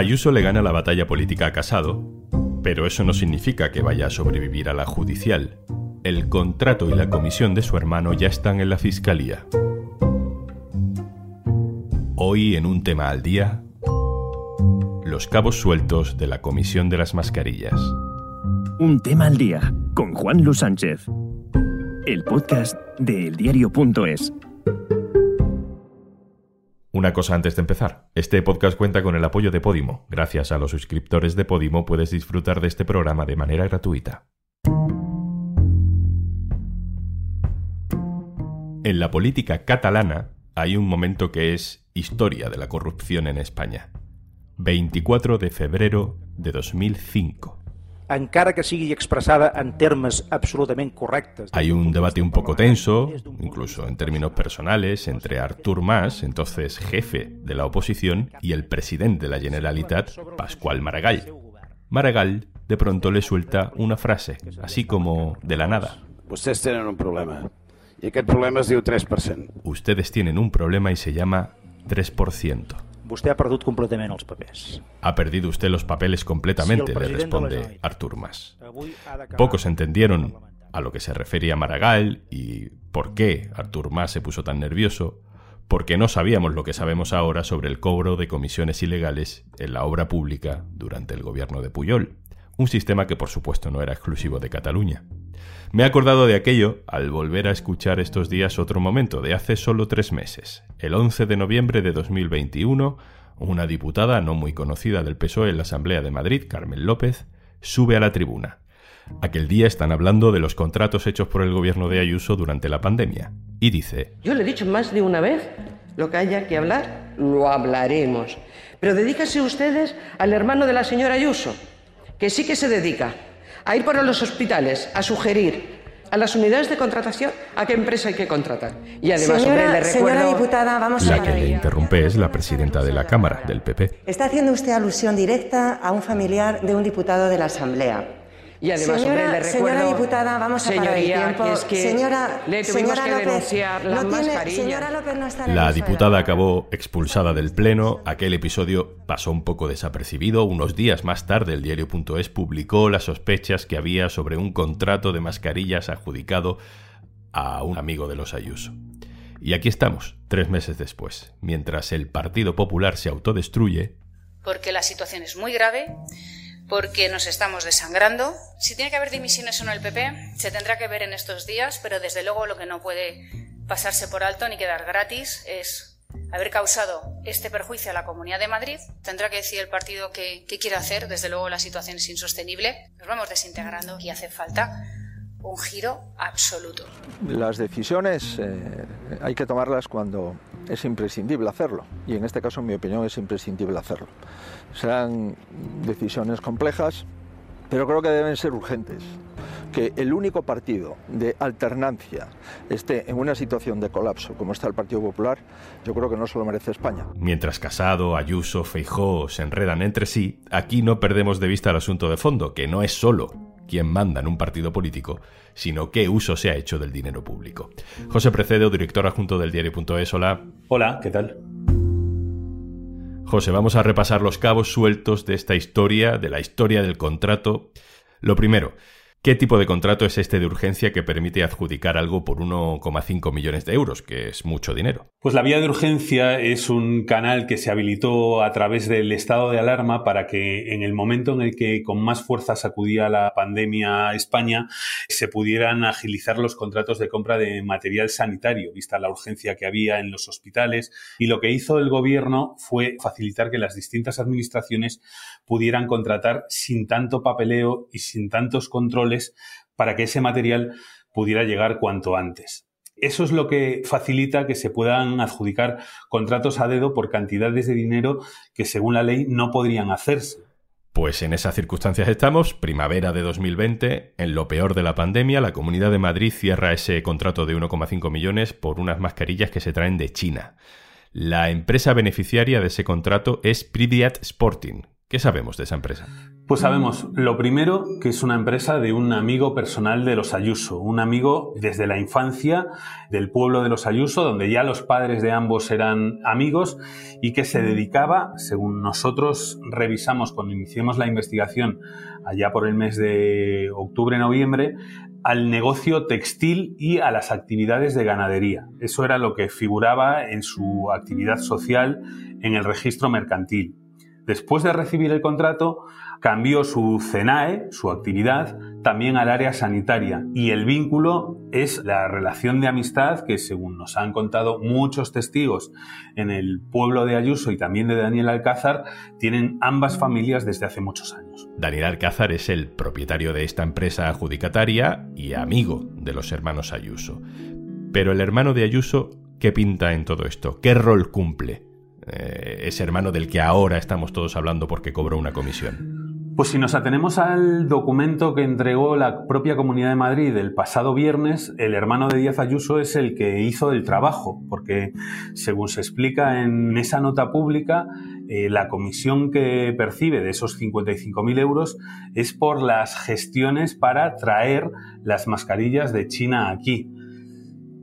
Ayuso le gana la batalla política a Casado, pero eso no significa que vaya a sobrevivir a la judicial. El contrato y la comisión de su hermano ya están en la fiscalía. Hoy en un tema al día, los cabos sueltos de la comisión de las mascarillas. Un tema al día con Juan Luis Sánchez. El podcast de eldiario.es. Una cosa antes de empezar. Este podcast cuenta con el apoyo de Podimo. Gracias a los suscriptores de Podimo puedes disfrutar de este programa de manera gratuita. En la política catalana hay un momento que es historia de la corrupción en España. 24 de febrero de 2005 encara que sigui expresada en termes absolutamente correctos. Hay un debate un poco tenso, incluso en términos personales, entre Artur Mas, entonces jefe de la oposición, y el presidente de la Generalitat, Pascual Maragall. Maragall de pronto le suelta una frase, así como de la nada. Ustedes tienen un problema. Y problema es 3%. Ustedes tienen un problema y se llama 3%. Usted ha perdido completamente los papeles. Ha perdido usted los papeles completamente, le responde Artur Mas. Pocos entendieron a lo que se refería Maragall y por qué Artur Mas se puso tan nervioso, porque no sabíamos lo que sabemos ahora sobre el cobro de comisiones ilegales en la obra pública durante el gobierno de Puyol, un sistema que por supuesto no era exclusivo de Cataluña. Me he acordado de aquello al volver a escuchar estos días otro momento de hace solo tres meses. El 11 de noviembre de 2021, una diputada no muy conocida del PSOE en la Asamblea de Madrid, Carmen López, sube a la tribuna. Aquel día están hablando de los contratos hechos por el gobierno de Ayuso durante la pandemia. Y dice... Yo le he dicho más de una vez, lo que haya que hablar, lo hablaremos. Pero dedícase ustedes al hermano de la señora Ayuso, que sí que se dedica a ir por los hospitales, a sugerir a las unidades de contratación a qué empresa hay que contratar. Y además, señora, le recuerdo... Señora diputada, vamos la que le interrumpe es la presidenta de la Cámara, del PP. Está haciendo usted alusión directa a un familiar de un diputado de la Asamblea. Y además, señora, hombre, le recuerdo, señora diputada, vamos a parar el tiempo. Que es que señora, le tuvimos señora que López, denunciar las no tiene. Señora López no está en La diputada suelo. acabó expulsada del Pleno. Aquel episodio pasó un poco desapercibido. Unos días más tarde, el diario.es publicó las sospechas que había sobre un contrato de mascarillas adjudicado a un amigo de los Ayuso. Y aquí estamos, tres meses después, mientras el Partido Popular se autodestruye, porque la situación es muy grave, porque nos estamos desangrando. Si tiene que haber dimisiones o no el PP, se tendrá que ver en estos días, pero desde luego lo que no puede pasarse por alto ni quedar gratis es haber causado este perjuicio a la Comunidad de Madrid. Tendrá que decir el partido qué, qué quiere hacer. Desde luego la situación es insostenible. Nos vamos desintegrando y hace falta un giro absoluto. Las decisiones eh, hay que tomarlas cuando es imprescindible hacerlo y en este caso en mi opinión es imprescindible hacerlo. Serán decisiones complejas, pero creo que deben ser urgentes. Que el único partido de alternancia esté en una situación de colapso como está el Partido Popular, yo creo que no se lo merece España. Mientras Casado, Ayuso, Feijó se enredan entre sí, aquí no perdemos de vista el asunto de fondo, que no es solo quién manda en un partido político, sino qué uso se ha hecho del dinero público. José Precedo, director adjunto del diario.es, hola. Hola, ¿qué tal? José, vamos a repasar los cabos sueltos de esta historia, de la historia del contrato. Lo primero, ¿Qué tipo de contrato es este de urgencia que permite adjudicar algo por 1,5 millones de euros, que es mucho dinero? Pues la vía de urgencia es un canal que se habilitó a través del estado de alarma para que en el momento en el que con más fuerza sacudía la pandemia a España se pudieran agilizar los contratos de compra de material sanitario, vista la urgencia que había en los hospitales. Y lo que hizo el gobierno fue facilitar que las distintas administraciones pudieran contratar sin tanto papeleo y sin tantos controles para que ese material pudiera llegar cuanto antes. Eso es lo que facilita que se puedan adjudicar contratos a dedo por cantidades de dinero que según la ley no podrían hacerse. Pues en esas circunstancias estamos, primavera de 2020, en lo peor de la pandemia, la Comunidad de Madrid cierra ese contrato de 1,5 millones por unas mascarillas que se traen de China. La empresa beneficiaria de ese contrato es Priviat Sporting, ¿Qué sabemos de esa empresa? Pues sabemos, lo primero, que es una empresa de un amigo personal de los Ayuso, un amigo desde la infancia del pueblo de los Ayuso, donde ya los padres de ambos eran amigos y que se dedicaba, según nosotros revisamos cuando iniciamos la investigación allá por el mes de octubre-noviembre, al negocio textil y a las actividades de ganadería. Eso era lo que figuraba en su actividad social en el registro mercantil. Después de recibir el contrato, cambió su CENAE, su actividad, también al área sanitaria. Y el vínculo es la relación de amistad que, según nos han contado muchos testigos en el pueblo de Ayuso y también de Daniel Alcázar, tienen ambas familias desde hace muchos años. Daniel Alcázar es el propietario de esta empresa adjudicataria y amigo de los hermanos Ayuso. Pero el hermano de Ayuso, ¿qué pinta en todo esto? ¿Qué rol cumple? Eh, ese hermano del que ahora estamos todos hablando porque cobró una comisión. Pues si nos atenemos al documento que entregó la propia Comunidad de Madrid el pasado viernes, el hermano de Díaz Ayuso es el que hizo el trabajo, porque según se explica en esa nota pública, eh, la comisión que percibe de esos 55.000 euros es por las gestiones para traer las mascarillas de China aquí.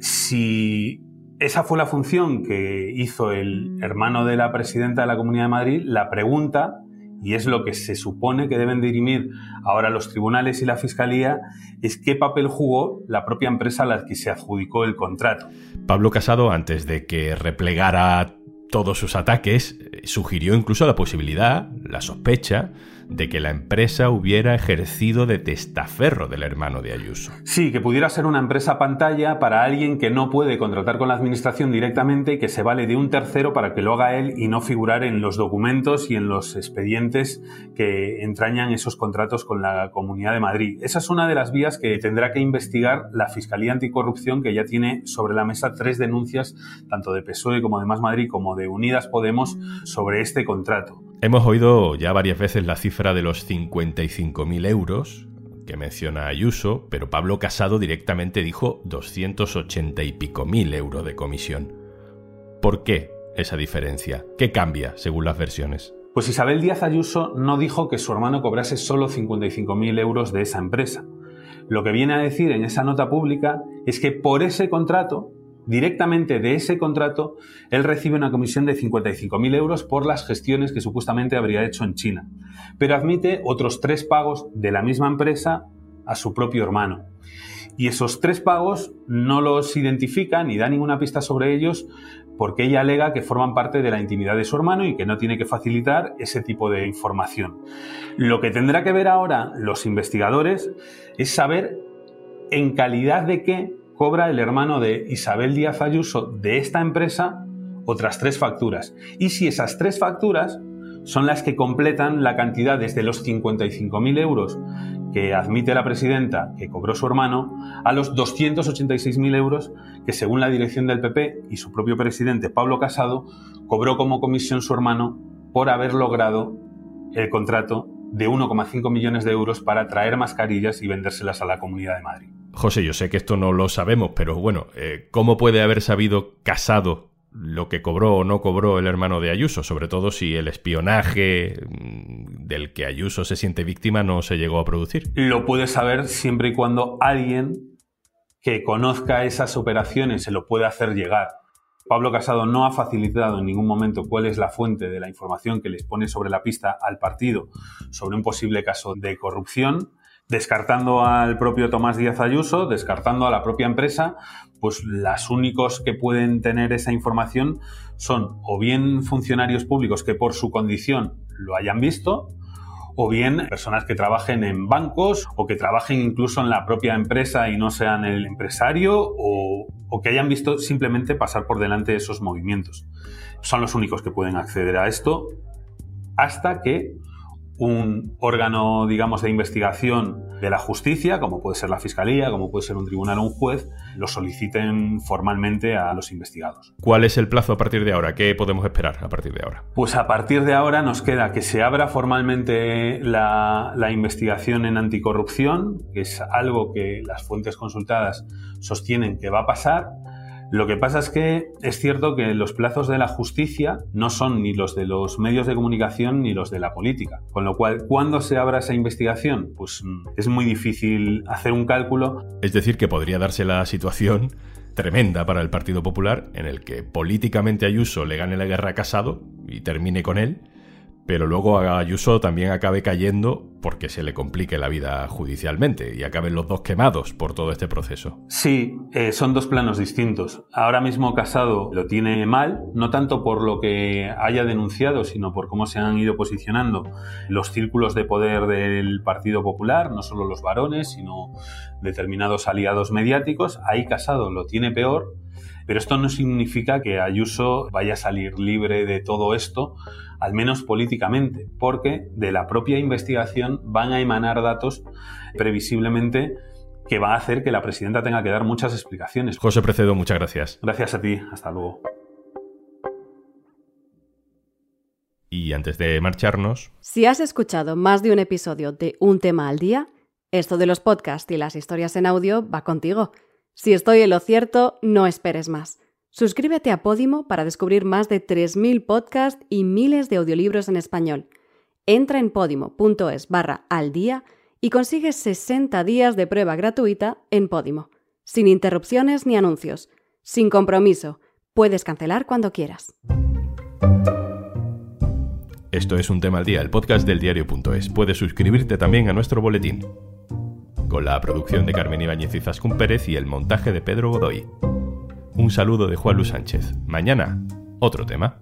Si esa fue la función que hizo el hermano de la presidenta de la Comunidad de Madrid, la pregunta y es lo que se supone que deben dirimir ahora los tribunales y la Fiscalía, es qué papel jugó la propia empresa a la que se adjudicó el contrato. Pablo Casado, antes de que replegara todos sus ataques, sugirió incluso la posibilidad, la sospecha, de que la empresa hubiera ejercido de testaferro del hermano de Ayuso. Sí, que pudiera ser una empresa pantalla para alguien que no puede contratar con la administración directamente y que se vale de un tercero para que lo haga él y no figurar en los documentos y en los expedientes que entrañan esos contratos con la Comunidad de Madrid. Esa es una de las vías que tendrá que investigar la Fiscalía Anticorrupción, que ya tiene sobre la mesa tres denuncias, tanto de PSOE como de Más Madrid como de Unidas Podemos, sobre este contrato. Hemos oído ya varias veces la cifra de los 55.000 euros que menciona Ayuso, pero Pablo Casado directamente dijo 280 y pico mil euros de comisión. ¿Por qué esa diferencia? ¿Qué cambia según las versiones? Pues Isabel Díaz Ayuso no dijo que su hermano cobrase solo 55.000 euros de esa empresa. Lo que viene a decir en esa nota pública es que por ese contrato directamente de ese contrato, él recibe una comisión de 55.000 euros por las gestiones que supuestamente habría hecho en China. Pero admite otros tres pagos de la misma empresa a su propio hermano. Y esos tres pagos no los identifica ni da ninguna pista sobre ellos porque ella alega que forman parte de la intimidad de su hermano y que no tiene que facilitar ese tipo de información. Lo que tendrá que ver ahora los investigadores es saber en calidad de qué cobra el hermano de Isabel Díaz Ayuso de esta empresa otras tres facturas. Y si esas tres facturas son las que completan la cantidad desde los 55.000 euros que admite la presidenta que cobró su hermano a los 286.000 euros que según la dirección del PP y su propio presidente Pablo Casado cobró como comisión su hermano por haber logrado el contrato de 1,5 millones de euros para traer mascarillas y vendérselas a la Comunidad de Madrid. José, yo sé que esto no lo sabemos, pero bueno, eh, ¿cómo puede haber sabido Casado lo que cobró o no cobró el hermano de Ayuso? Sobre todo si el espionaje mm, del que Ayuso se siente víctima no se llegó a producir. Lo puede saber siempre y cuando alguien que conozca esas operaciones se lo puede hacer llegar. Pablo Casado no ha facilitado en ningún momento cuál es la fuente de la información que les pone sobre la pista al partido sobre un posible caso de corrupción descartando al propio Tomás Díaz Ayuso, descartando a la propia empresa, pues los únicos que pueden tener esa información son o bien funcionarios públicos que por su condición lo hayan visto, o bien personas que trabajen en bancos o que trabajen incluso en la propia empresa y no sean el empresario o, o que hayan visto simplemente pasar por delante de esos movimientos. Son los únicos que pueden acceder a esto hasta que un órgano, digamos, de investigación de la justicia, como puede ser la Fiscalía, como puede ser un tribunal o un juez, lo soliciten formalmente a los investigados. ¿Cuál es el plazo a partir de ahora? ¿Qué podemos esperar a partir de ahora? Pues a partir de ahora nos queda que se abra formalmente la, la investigación en anticorrupción, que es algo que las fuentes consultadas sostienen que va a pasar, Lo que pasa es que es cierto que los plazos de la justicia no son ni los de los medios de comunicación ni los de la política. Con lo cual, ¿cuándo se abra esa investigación? Pues mm, es muy difícil hacer un cálculo. Es decir, que podría darse la situación tremenda para el Partido Popular en el que políticamente Ayuso le gane la guerra a Casado y termine con él pero luego Ayuso también acabe cayendo porque se le complique la vida judicialmente y acaben los dos quemados por todo este proceso. Sí, eh, son dos planos distintos. Ahora mismo Casado lo tiene mal, no tanto por lo que haya denunciado, sino por cómo se han ido posicionando los círculos de poder del Partido Popular, no solo los varones, sino determinados aliados mediáticos. Ahí Casado lo tiene peor, pero esto no significa que Ayuso vaya a salir libre de todo esto al menos políticamente, porque de la propia investigación van a emanar datos previsiblemente que va a hacer que la presidenta tenga que dar muchas explicaciones. José Precedo, muchas gracias. Gracias a ti, hasta luego. Y antes de marcharnos... Si has escuchado más de un episodio de Un tema al día, esto de los podcasts y las historias en audio va contigo. Si estoy en lo cierto, no esperes más. Suscríbete a Podimo para descubrir más de 3.000 podcasts y miles de audiolibros en español. Entra en podimo.es barra al día y consigues 60 días de prueba gratuita en Podimo, sin interrupciones ni anuncios, sin compromiso. Puedes cancelar cuando quieras. Esto es un tema al día, el podcast del diario.es. Puedes suscribirte también a nuestro boletín. Con la producción de Carmen Ibáñez y Zascún Pérez y el montaje de Pedro Godoy. Un saludo de Juan Luis Sánchez. Mañana, otro tema.